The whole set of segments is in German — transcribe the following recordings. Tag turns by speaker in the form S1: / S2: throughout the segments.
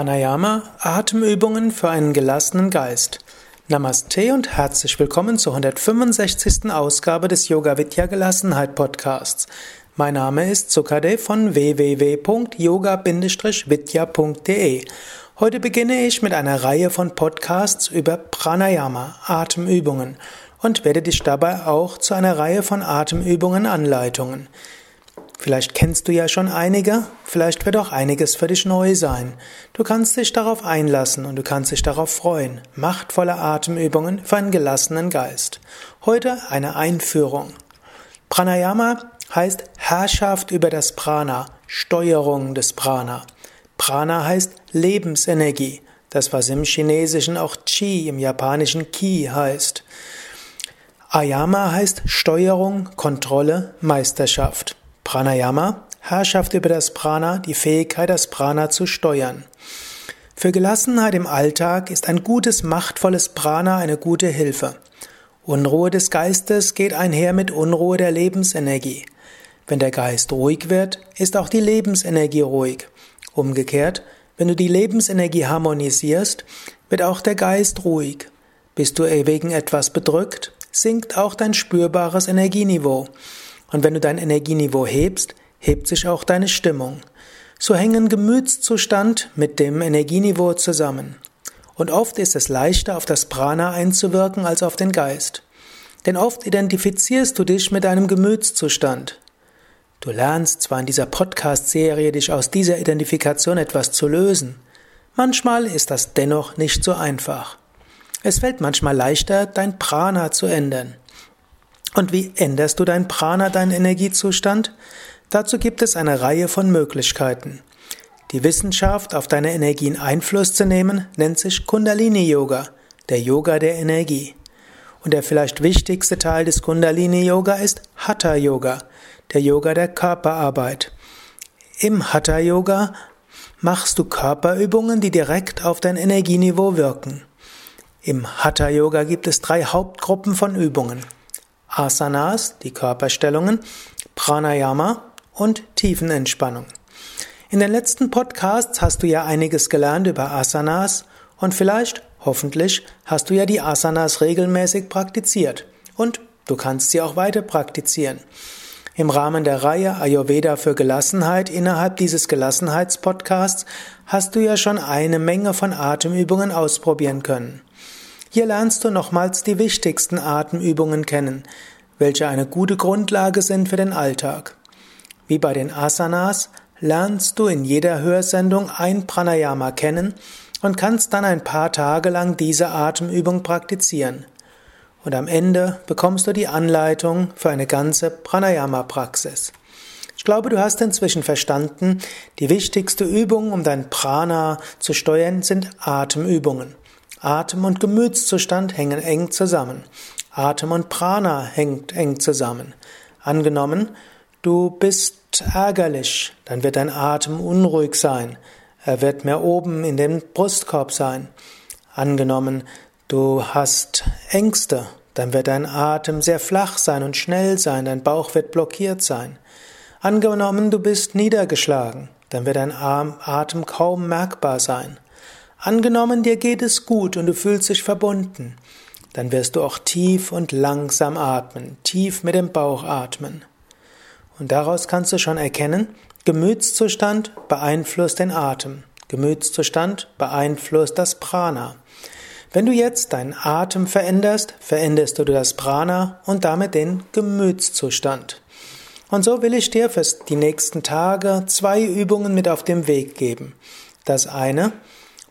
S1: Pranayama, Atemübungen für einen gelassenen Geist. Namaste und herzlich willkommen zur 165. Ausgabe des Yoga Vidya Gelassenheit Podcasts. Mein Name ist Sukadev von www.yoga-vidya.de. Heute beginne ich mit einer Reihe von Podcasts über Pranayama, Atemübungen und werde dich dabei auch zu einer Reihe von Atemübungen Anleitungen. Vielleicht kennst du ja schon einige, vielleicht wird auch einiges für dich neu sein. Du kannst dich darauf einlassen und du kannst dich darauf freuen. Machtvolle Atemübungen für einen gelassenen Geist. Heute eine Einführung. Pranayama heißt Herrschaft über das Prana, Steuerung des Prana. Prana heißt Lebensenergie, das was im Chinesischen auch Qi, im Japanischen Ki heißt. Ayama heißt Steuerung, Kontrolle, Meisterschaft. Pranayama, Herrschaft über das Prana, die Fähigkeit, das Prana zu steuern. Für Gelassenheit im Alltag ist ein gutes, machtvolles Prana eine gute Hilfe. Unruhe des Geistes geht einher mit Unruhe der Lebensenergie. Wenn der Geist ruhig wird, ist auch die Lebensenergie ruhig. Umgekehrt, wenn du die Lebensenergie harmonisierst, wird auch der Geist ruhig. Bist du wegen etwas bedrückt, sinkt auch dein spürbares Energieniveau. Und wenn du dein Energieniveau hebst, hebt sich auch deine Stimmung. So hängen Gemütszustand mit dem Energieniveau zusammen. Und oft ist es leichter, auf das Prana einzuwirken als auf den Geist. Denn oft identifizierst du dich mit deinem Gemütszustand. Du lernst zwar in dieser Podcast-Serie, dich aus dieser Identifikation etwas zu lösen. Manchmal ist das dennoch nicht so einfach. Es fällt manchmal leichter, dein Prana zu ändern. Und wie änderst du dein Prana, deinen Energiezustand? Dazu gibt es eine Reihe von Möglichkeiten. Die Wissenschaft, auf deine Energien Einfluss zu nehmen, nennt sich Kundalini Yoga, der Yoga der Energie. Und der vielleicht wichtigste Teil des Kundalini Yoga ist Hatha Yoga, der Yoga der Körperarbeit. Im Hatha Yoga machst du Körperübungen, die direkt auf dein Energieniveau wirken. Im Hatha Yoga gibt es drei Hauptgruppen von Übungen. Asanas, die Körperstellungen, Pranayama und Tiefenentspannung. In den letzten Podcasts hast du ja einiges gelernt über Asanas und vielleicht, hoffentlich, hast du ja die Asanas regelmäßig praktiziert und du kannst sie auch weiter praktizieren. Im Rahmen der Reihe Ayurveda für Gelassenheit innerhalb dieses Gelassenheitspodcasts hast du ja schon eine Menge von Atemübungen ausprobieren können. Hier lernst du nochmals die wichtigsten Atemübungen kennen, welche eine gute Grundlage sind für den Alltag. Wie bei den Asanas lernst du in jeder Hörsendung ein Pranayama kennen und kannst dann ein paar Tage lang diese Atemübung praktizieren. Und am Ende bekommst du die Anleitung für eine ganze Pranayama-Praxis. Ich glaube, du hast inzwischen verstanden, die wichtigste Übung, um dein Prana zu steuern, sind Atemübungen. Atem und Gemütszustand hängen eng zusammen. Atem und Prana hängt eng zusammen. Angenommen, du bist ärgerlich, dann wird dein Atem unruhig sein. Er wird mehr oben in dem Brustkorb sein. Angenommen, du hast Ängste, dann wird dein Atem sehr flach sein und schnell sein, dein Bauch wird blockiert sein. Angenommen, du bist niedergeschlagen, dann wird dein Atem kaum merkbar sein. Angenommen, dir geht es gut und du fühlst dich verbunden, dann wirst du auch tief und langsam atmen, tief mit dem Bauch atmen. Und daraus kannst du schon erkennen, Gemütszustand beeinflusst den Atem. Gemütszustand beeinflusst das Prana. Wenn du jetzt deinen Atem veränderst, veränderst du das Prana und damit den Gemütszustand. Und so will ich dir für die nächsten Tage zwei Übungen mit auf den Weg geben. Das eine,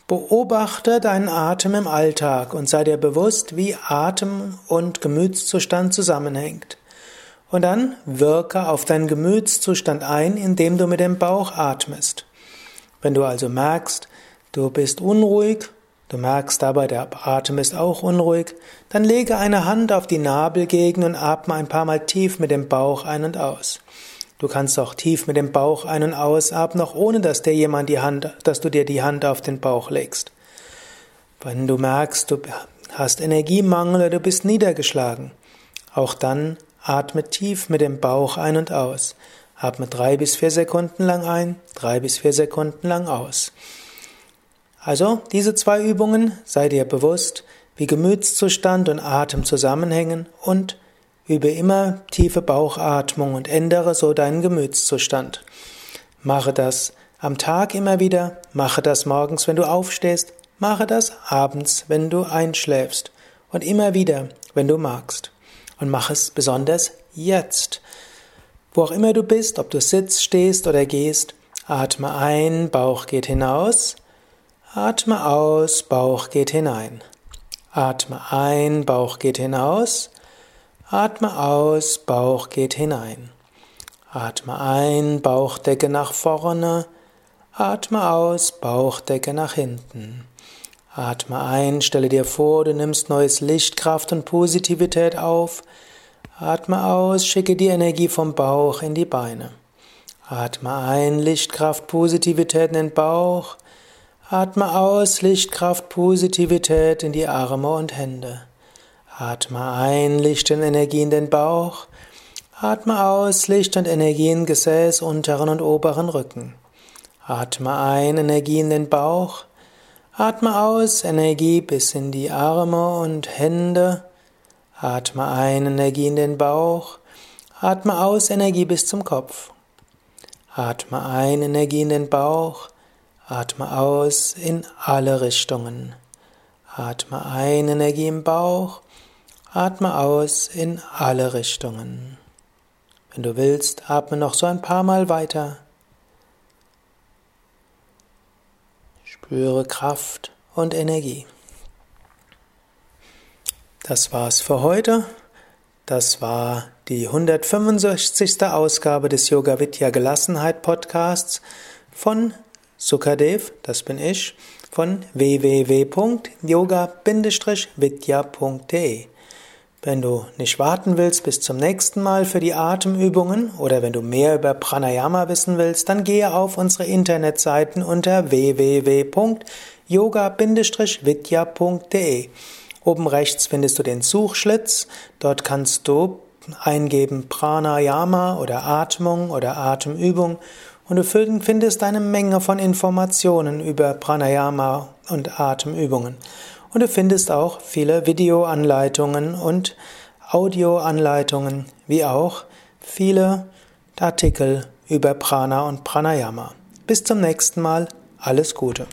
S1: Beobachte deinen Atem im Alltag und sei dir bewusst, wie Atem und Gemütszustand zusammenhängt. Und dann wirke auf deinen Gemütszustand ein, indem du mit dem Bauch atmest. Wenn du also merkst, du bist unruhig, du merkst dabei, der Atem ist auch unruhig, dann lege eine Hand auf die Nabelgegend und atme ein paar Mal tief mit dem Bauch ein und aus. Du kannst auch tief mit dem Bauch ein- und ausatmen, auch ohne dass dir jemand die Hand, dass du dir die Hand auf den Bauch legst. Wenn du merkst, du hast Energiemangel oder du bist niedergeschlagen, auch dann atme tief mit dem Bauch ein und aus. Atme drei bis vier Sekunden lang ein, drei bis vier Sekunden lang aus. Also diese zwei Übungen, sei dir bewusst, wie Gemütszustand und Atem zusammenhängen und übe immer tiefe Bauchatmung und ändere so deinen Gemütszustand. Mache das am Tag immer wieder, mache das morgens, wenn du aufstehst, mache das abends, wenn du einschläfst und immer wieder, wenn du magst. Und mach es besonders jetzt. Wo auch immer du bist, ob du sitzt, stehst oder gehst, atme ein, Bauch geht hinaus, atme aus, Bauch geht hinein. Atme ein, Bauch geht hinaus, atme aus, Bauch geht hinein. Atme ein, Bauchdecke nach vorne, atme aus, Bauchdecke nach hinten. Atme ein, stelle dir vor, du nimmst neues Licht, Kraft und Positivität auf. Atme aus, schicke die Energie vom Bauch in die Beine. Atme ein, Lichtkraft, Positivität in den Bauch. Atme aus, Lichtkraft, Positivität in die Arme und Hände. Atme ein, Licht und Energie in den Bauch. Atme aus, Licht und Energie in Gesäß, unteren und oberen Rücken. Atme ein, Energie in den Bauch. Atme aus, Energie bis in die Arme und Hände. Atme ein, Energie in den Bauch. Atme aus, Energie bis zum Kopf. Atme ein, Energie in den Bauch. Atme aus in alle Richtungen. Atme ein, Energie im Bauch. Atme aus in alle Richtungen. Wenn du willst, atme noch so ein paar Mal weiter. Spüre Kraft und Energie. Das war's für heute. Das war die 165. Ausgabe des Yoga Vidya Gelassenheit Podcasts von Sukadev, das bin ich, von www.yoga-vidya.de. Wenn du nicht warten willst bis zum nächsten Mal für die Atemübungen oder wenn du mehr über Pranayama wissen willst, dann gehe auf unsere Internetseiten unter www.yoga-vidya.de. Oben rechts findest du den Suchschlitz. Dort kannst du eingeben Pranayama oder Atmung oder Atemübung und du findest eine Menge von Informationen über Pranayama und Atemübungen. Und du findest auch viele Videoanleitungen und Audioanleitungen, wie auch viele Artikel über Prana und Pranayama. Bis zum nächsten Mal, alles Gute.